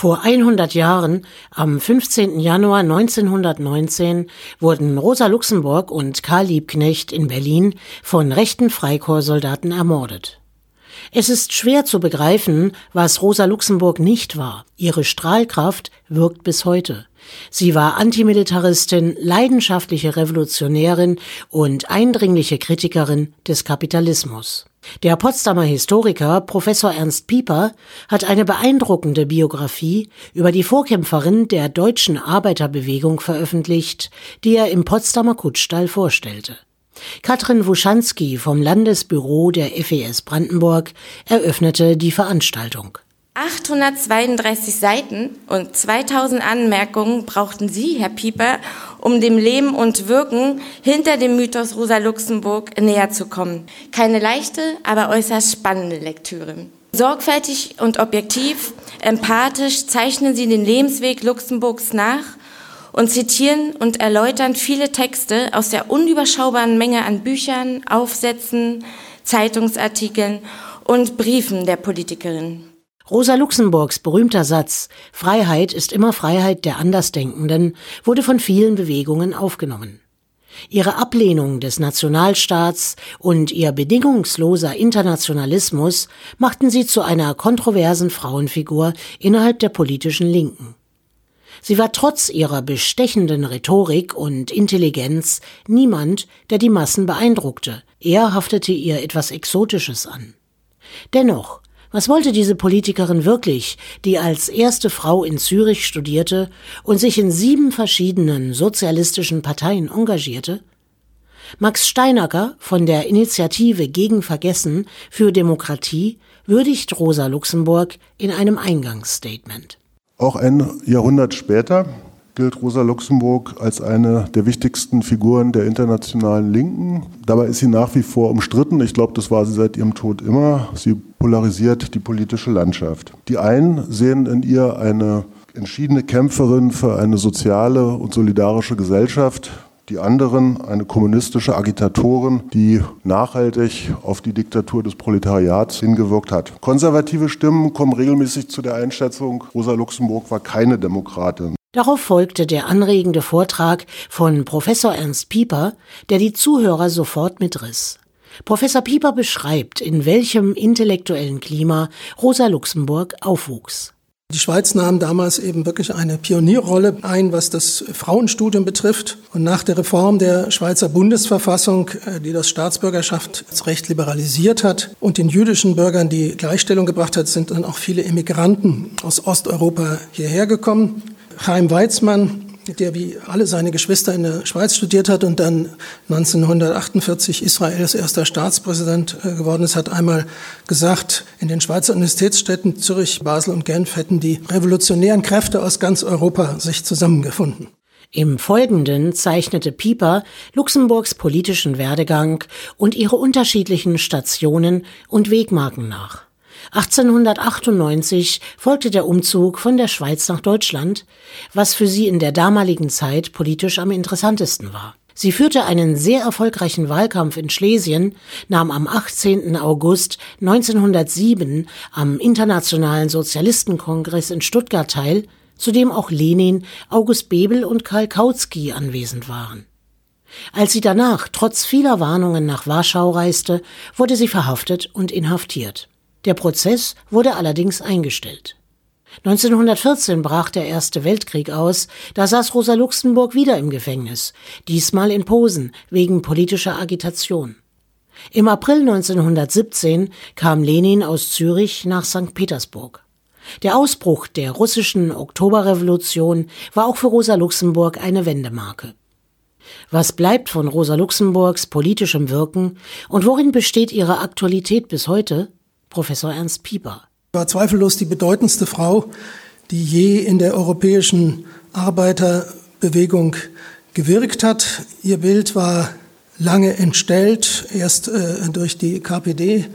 Vor 100 Jahren, am 15. Januar 1919, wurden Rosa Luxemburg und Karl Liebknecht in Berlin von rechten Freikorpssoldaten ermordet. Es ist schwer zu begreifen, was Rosa Luxemburg nicht war. Ihre Strahlkraft wirkt bis heute. Sie war Antimilitaristin, leidenschaftliche Revolutionärin und eindringliche Kritikerin des Kapitalismus. Der Potsdamer Historiker Professor Ernst Pieper hat eine beeindruckende Biografie über die Vorkämpferin der deutschen Arbeiterbewegung veröffentlicht, die er im Potsdamer Kutschstall vorstellte. Katrin Wuschanski vom Landesbüro der FES Brandenburg eröffnete die Veranstaltung. 832 Seiten und 2000 Anmerkungen brauchten Sie, Herr Pieper, um dem Leben und Wirken hinter dem Mythos Rosa Luxemburg näher zu kommen. Keine leichte, aber äußerst spannende Lektüre. Sorgfältig und objektiv, empathisch zeichnen Sie den Lebensweg Luxemburgs nach und zitieren und erläutern viele Texte aus der unüberschaubaren Menge an Büchern, Aufsätzen, Zeitungsartikeln und Briefen der Politikerin. Rosa Luxemburgs berühmter Satz Freiheit ist immer Freiheit der Andersdenkenden wurde von vielen Bewegungen aufgenommen. Ihre Ablehnung des Nationalstaats und ihr bedingungsloser Internationalismus machten sie zu einer kontroversen Frauenfigur innerhalb der politischen Linken. Sie war trotz ihrer bestechenden Rhetorik und Intelligenz niemand, der die Massen beeindruckte, er haftete ihr etwas Exotisches an. Dennoch was wollte diese Politikerin wirklich, die als erste Frau in Zürich studierte und sich in sieben verschiedenen sozialistischen Parteien engagierte? Max Steinacker von der Initiative gegen Vergessen für Demokratie würdigt Rosa Luxemburg in einem Eingangsstatement. Auch ein Jahrhundert später gilt Rosa Luxemburg als eine der wichtigsten Figuren der internationalen Linken. Dabei ist sie nach wie vor umstritten. Ich glaube, das war sie seit ihrem Tod immer. Sie polarisiert die politische Landschaft. Die einen sehen in ihr eine entschiedene Kämpferin für eine soziale und solidarische Gesellschaft, die anderen eine kommunistische Agitatorin, die nachhaltig auf die Diktatur des Proletariats hingewirkt hat. Konservative Stimmen kommen regelmäßig zu der Einschätzung, Rosa Luxemburg war keine Demokratin. Darauf folgte der anregende Vortrag von Professor Ernst Pieper, der die Zuhörer sofort mitriss. Professor Pieper beschreibt, in welchem intellektuellen Klima Rosa Luxemburg aufwuchs. Die Schweiz nahm damals eben wirklich eine Pionierrolle ein, was das Frauenstudium betrifft. Und nach der Reform der Schweizer Bundesverfassung, äh, die das Staatsbürgerschaftsrecht liberalisiert hat und den jüdischen Bürgern die Gleichstellung gebracht hat, sind dann auch viele Immigranten aus Osteuropa hierher gekommen. Chaim Weizmann, der wie alle seine Geschwister in der Schweiz studiert hat und dann 1948 Israels erster Staatspräsident äh, geworden ist, hat einmal gesagt, in den Schweizer Universitätsstädten Zürich, Basel und Genf hätten die revolutionären Kräfte aus ganz Europa sich zusammengefunden. Im Folgenden zeichnete Pieper Luxemburgs politischen Werdegang und ihre unterschiedlichen Stationen und Wegmarken nach. 1898 folgte der Umzug von der Schweiz nach Deutschland, was für sie in der damaligen Zeit politisch am interessantesten war. Sie führte einen sehr erfolgreichen Wahlkampf in Schlesien, nahm am 18. August 1907 am Internationalen Sozialistenkongress in Stuttgart teil, zu dem auch Lenin, August Bebel und Karl Kautsky anwesend waren. Als sie danach trotz vieler Warnungen nach Warschau reiste, wurde sie verhaftet und inhaftiert. Der Prozess wurde allerdings eingestellt. 1914 brach der Erste Weltkrieg aus, da saß Rosa Luxemburg wieder im Gefängnis, diesmal in Posen wegen politischer Agitation. Im April 1917 kam Lenin aus Zürich nach St. Petersburg. Der Ausbruch der russischen Oktoberrevolution war auch für Rosa Luxemburg eine Wendemarke. Was bleibt von Rosa Luxemburgs politischem Wirken und worin besteht ihre Aktualität bis heute? Professor Ernst Pieper. War zweifellos die bedeutendste Frau, die je in der europäischen Arbeiterbewegung gewirkt hat. Ihr Bild war lange entstellt, erst äh, durch die KPD,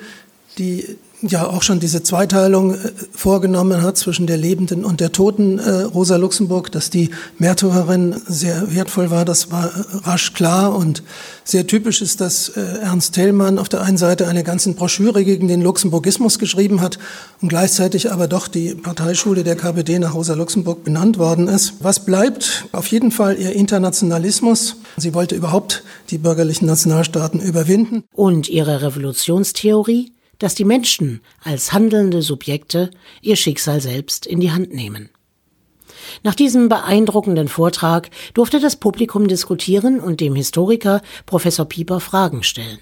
die ja auch schon diese Zweiteilung äh, vorgenommen hat zwischen der lebenden und der toten äh, Rosa Luxemburg, dass die Märtyrerin sehr wertvoll war, das war äh, rasch klar und sehr typisch ist, dass Ernst Thälmann auf der einen Seite eine ganze Broschüre gegen den Luxemburgismus geschrieben hat und gleichzeitig aber doch die Parteischule der KPD nach Rosa Luxemburg benannt worden ist. Was bleibt? Auf jeden Fall ihr Internationalismus. Sie wollte überhaupt die bürgerlichen Nationalstaaten überwinden. Und ihre Revolutionstheorie? Dass die Menschen als handelnde Subjekte ihr Schicksal selbst in die Hand nehmen. Nach diesem beeindruckenden Vortrag durfte das Publikum diskutieren und dem Historiker Professor Pieper Fragen stellen.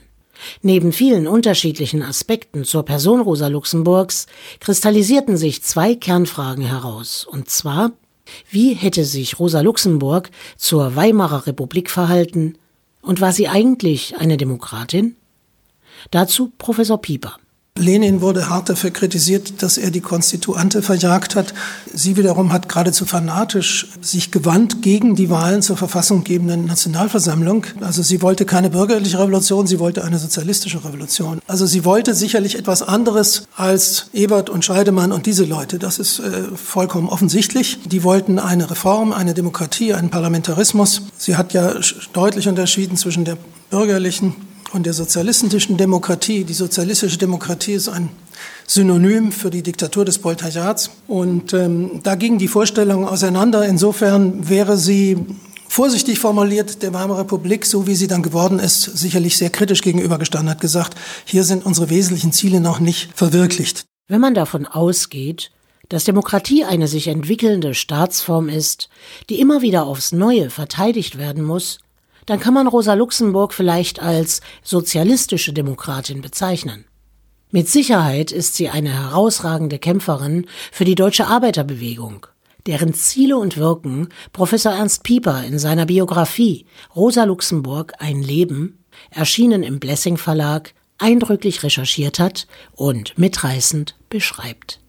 Neben vielen unterschiedlichen Aspekten zur Person Rosa Luxemburgs kristallisierten sich zwei Kernfragen heraus, und zwar, wie hätte sich Rosa Luxemburg zur Weimarer Republik verhalten und war sie eigentlich eine Demokratin? Dazu Professor Pieper. Lenin wurde hart dafür kritisiert, dass er die Konstituante verjagt hat. Sie wiederum hat geradezu fanatisch sich gewandt gegen die Wahlen zur verfassunggebenden Nationalversammlung. Also sie wollte keine bürgerliche Revolution, sie wollte eine sozialistische Revolution. Also sie wollte sicherlich etwas anderes als Ebert und Scheidemann und diese Leute. Das ist äh, vollkommen offensichtlich. Die wollten eine Reform, eine Demokratie, einen Parlamentarismus. Sie hat ja deutlich unterschieden zwischen der bürgerlichen und der sozialistischen Demokratie. Die sozialistische Demokratie ist ein Synonym für die Diktatur des Proletariats. Und ähm, da gingen die Vorstellungen auseinander. Insofern wäre sie vorsichtig formuliert der Weimarer Republik, so wie sie dann geworden ist, sicherlich sehr kritisch gegenübergestanden, hat gesagt, hier sind unsere wesentlichen Ziele noch nicht verwirklicht. Wenn man davon ausgeht, dass Demokratie eine sich entwickelnde Staatsform ist, die immer wieder aufs Neue verteidigt werden muss, dann kann man Rosa Luxemburg vielleicht als sozialistische Demokratin bezeichnen. Mit Sicherheit ist sie eine herausragende Kämpferin für die deutsche Arbeiterbewegung, deren Ziele und Wirken Professor Ernst Pieper in seiner Biografie Rosa Luxemburg ein Leben, erschienen im Blessing Verlag, eindrücklich recherchiert hat und mitreißend beschreibt.